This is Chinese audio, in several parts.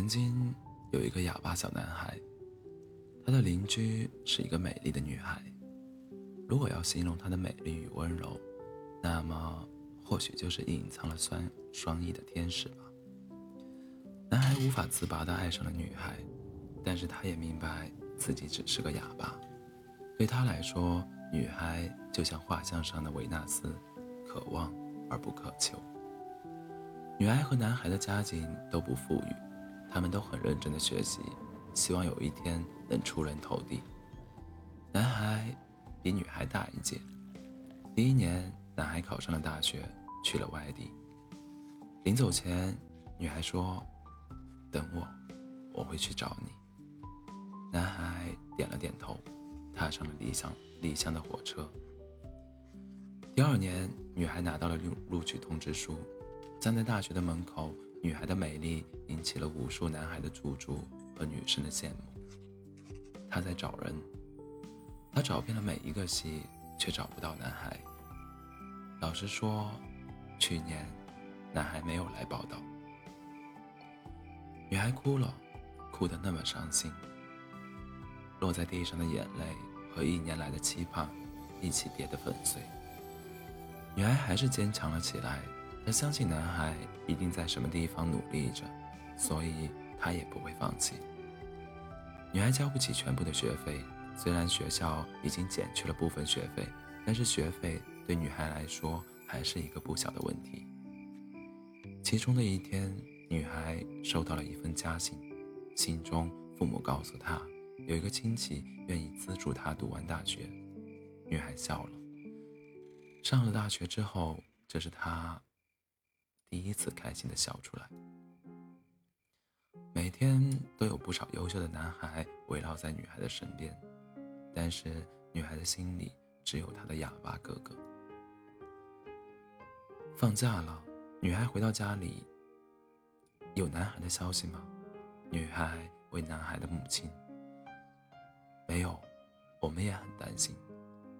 曾经有一个哑巴小男孩，他的邻居是一个美丽的女孩。如果要形容她的美丽与温柔，那么或许就是隐藏了双双翼的天使吧。男孩无法自拔地爱上了女孩，但是他也明白自己只是个哑巴。对他来说，女孩就像画像上的维纳斯，可望而不可求。女孩和男孩的家境都不富裕。他们都很认真的学习，希望有一天能出人头地。男孩比女孩大一届，第一年，男孩考上了大学，去了外地。临走前，女孩说：“等我，我会去找你。”男孩点了点头，踏上了离乡离乡的火车。第二年，女孩拿到了录录取通知书，站在大学的门口。女孩的美丽引起了无数男孩的驻足和女生的羡慕。她在找人，她找遍了每一个系，却找不到男孩。老实说，去年男孩没有来报道。女孩哭了，哭得那么伤心，落在地上的眼泪和一年来的期盼一起跌得粉碎。女孩还是坚强了起来。他相信男孩一定在什么地方努力着，所以他也不会放弃。女孩交不起全部的学费，虽然学校已经减去了部分学费，但是学费对女孩来说还是一个不小的问题。其中的一天，女孩收到了一份家信，信中父母告诉她，有一个亲戚愿意资助她读完大学。女孩笑了。上了大学之后，这是她。第一次开心的笑出来。每天都有不少优秀的男孩围绕在女孩的身边，但是女孩的心里只有她的哑巴哥哥。放假了，女孩回到家里，有男孩的消息吗？女孩问男孩的母亲。没有，我们也很担心。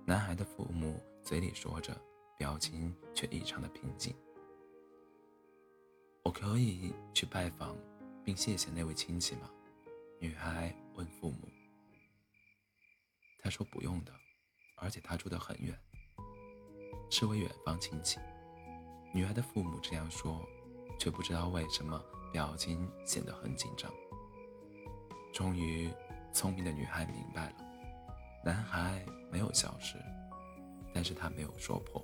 男孩的父母嘴里说着，表情却异常的平静。我可以去拜访，并谢谢那位亲戚吗？女孩问父母。他说不用的，而且他住得很远，是位远方亲戚。女孩的父母这样说，却不知道为什么表情显得很紧张。终于，聪明的女孩明白了，男孩没有消失，但是他没有说破，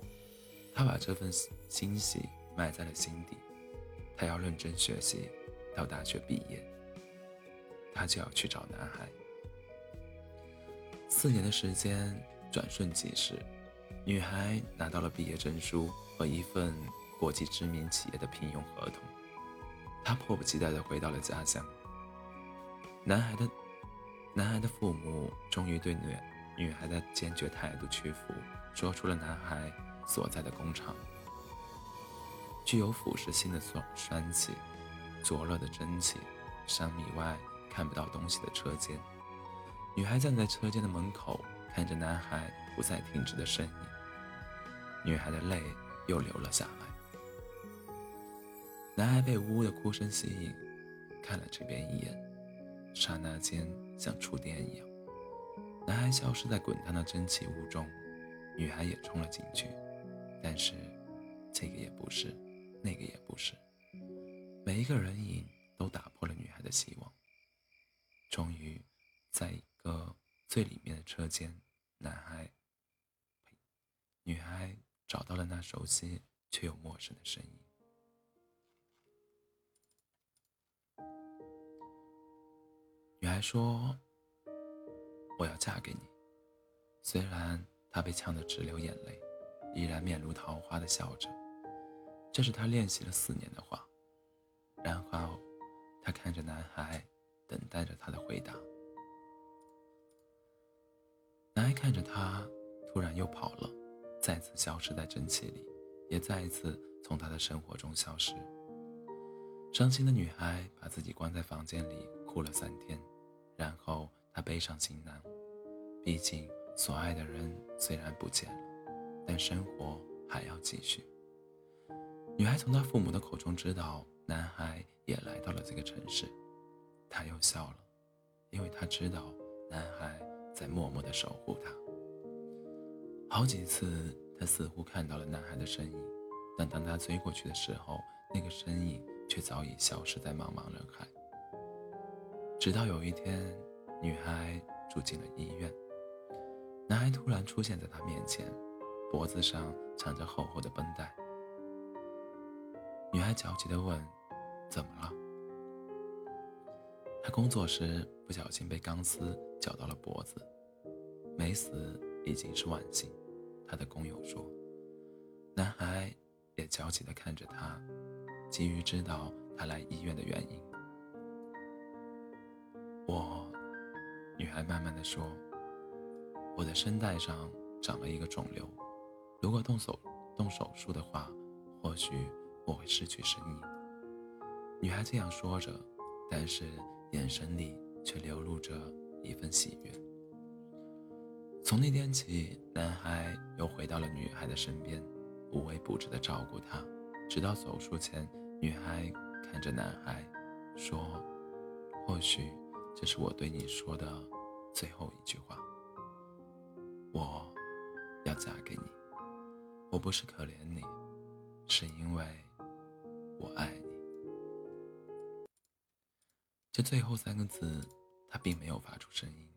他把这份欣喜埋在了心底。他要认真学习，到大学毕业，他就要去找男孩。四年的时间转瞬即逝，女孩拿到了毕业证书和一份国际知名企业的聘用合同，她迫不及待地回到了家乡。男孩的男孩的父母终于对女女孩的坚决态度屈服，说出了男孩所在的工厂。具有腐蚀性的酸酸气，灼热的蒸汽，三米外看不到东西的车间。女孩站在车间的门口，看着男孩不再停止的身影，女孩的泪又流了下来。男孩被呜呜的哭声吸引，看了这边一眼，刹那间像触电一样，男孩消失在滚烫的蒸汽雾中，女孩也冲了进去，但是这个也不是。那个也不是，每一个人影都打破了女孩的希望。终于，在一个最里面的车间，男孩、女孩找到了那熟悉却又陌生的声音。女孩说：“我要嫁给你。”虽然她被呛得直流眼泪，依然面如桃花的笑着。这是他练习了四年的话，然后他看着男孩，等待着他的回答。男孩看着他，突然又跑了，再次消失在蒸汽里，也再一次从他的生活中消失。伤心的女孩把自己关在房间里哭了三天，然后她背上行囊，毕竟所爱的人虽然不见了，但生活还要继续。女孩从她父母的口中知道，男孩也来到了这个城市，她又笑了，因为她知道男孩在默默地守护他。好几次，她似乎看到了男孩的身影，但当他追过去的时候，那个身影却早已消失在茫茫人海。直到有一天，女孩住进了医院，男孩突然出现在她面前，脖子上缠着厚厚的绷带。女孩焦急地问：“怎么了？”他工作时不小心被钢丝绞到了脖子，没死已经是万幸。他的工友说。男孩也焦急地看着他，急于知道他来医院的原因。我，女孩慢慢地说：“我的声带上长了一个肿瘤，如果动手动手术的话，或许我会失去声音。”女孩这样说着，但是。眼神里却流露着一份喜悦。从那天起，男孩又回到了女孩的身边，无微不至地照顾她，直到手术前，女孩看着男孩，说：“或许这是我对你说的最后一句话。我要嫁给你，我不是可怜你，是因为我爱你。”这最后三个字，他并没有发出声音，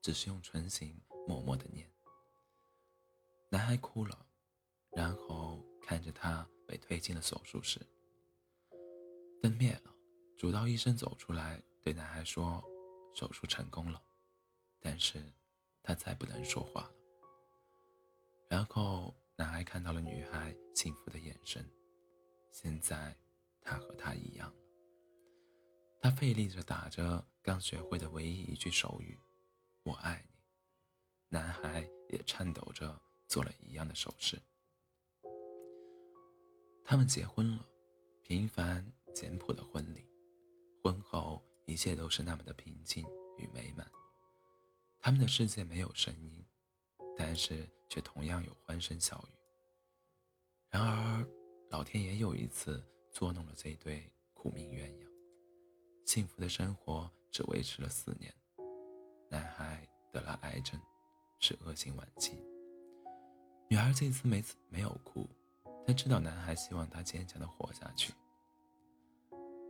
只是用唇形默默的念。男孩哭了，然后看着他被推进了手术室。灯灭了，主刀医生走出来对男孩说：“手术成功了。”但是，他再不能说话了。然后，男孩看到了女孩幸福的眼神，现在，他和他一样了。他费力着打着刚学会的唯一一句手语：“我爱你。”男孩也颤抖着做了一样的手势。他们结婚了，平凡简朴的婚礼。婚后一切都是那么的平静与美满。他们的世界没有声音，但是却同样有欢声笑语。然而，老天爷又一次捉弄了这对苦命鸳鸯。幸福的生活只维持了四年，男孩得了癌症，是恶性晚期。女孩这次没没有哭，她知道男孩希望她坚强的活下去。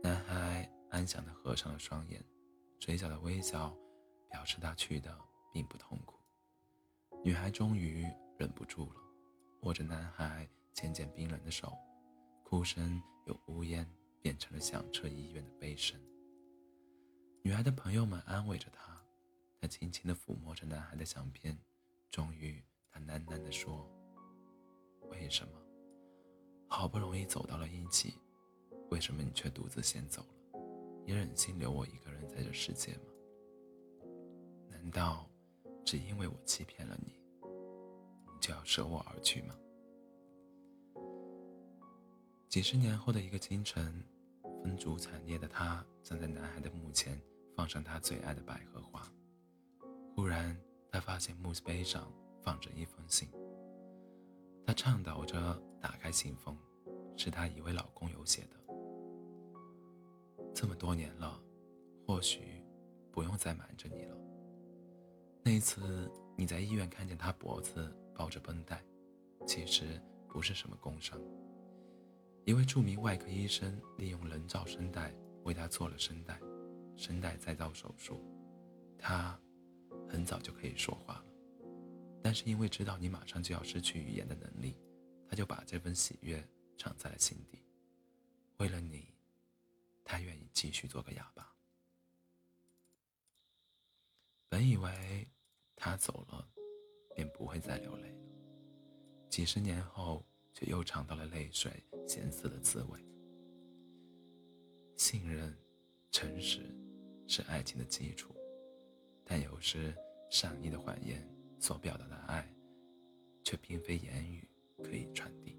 男孩安详的合上了双眼，嘴角的微笑表示他去的并不痛苦。女孩终于忍不住了，握着男孩渐渐冰冷的手，哭声由呜咽变成了响彻医院的悲声。女孩的朋友们安慰着她，她轻轻地抚摸着男孩的相片，终于，她喃喃地说：“为什么？好不容易走到了一起，为什么你却独自先走了？你忍心留我一个人在这世界吗？难道只因为我欺骗了你，你就要舍我而去吗？”几十年后的一个清晨。风烛惨烈的他站在男孩的墓前，放上他最爱的百合花。忽然，他发现墓碑上放着一封信。他倡导着打开信封，是他一位老工友写的。这么多年了，或许不用再瞒着你了。那次你在医院看见他脖子包着绷带，其实不是什么工伤。一位著名外科医生利用人造声带为他做了声带，声带再造手术。他很早就可以说话了，但是因为知道你马上就要失去语言的能力，他就把这份喜悦藏在了心底。为了你，他愿意继续做个哑巴。本以为他走了，便不会再流泪了。几十年后。却又尝到了泪水咸涩的滋味。信任、诚实是爱情的基础，但有时善意的谎言所表达的爱，却并非言语可以传递。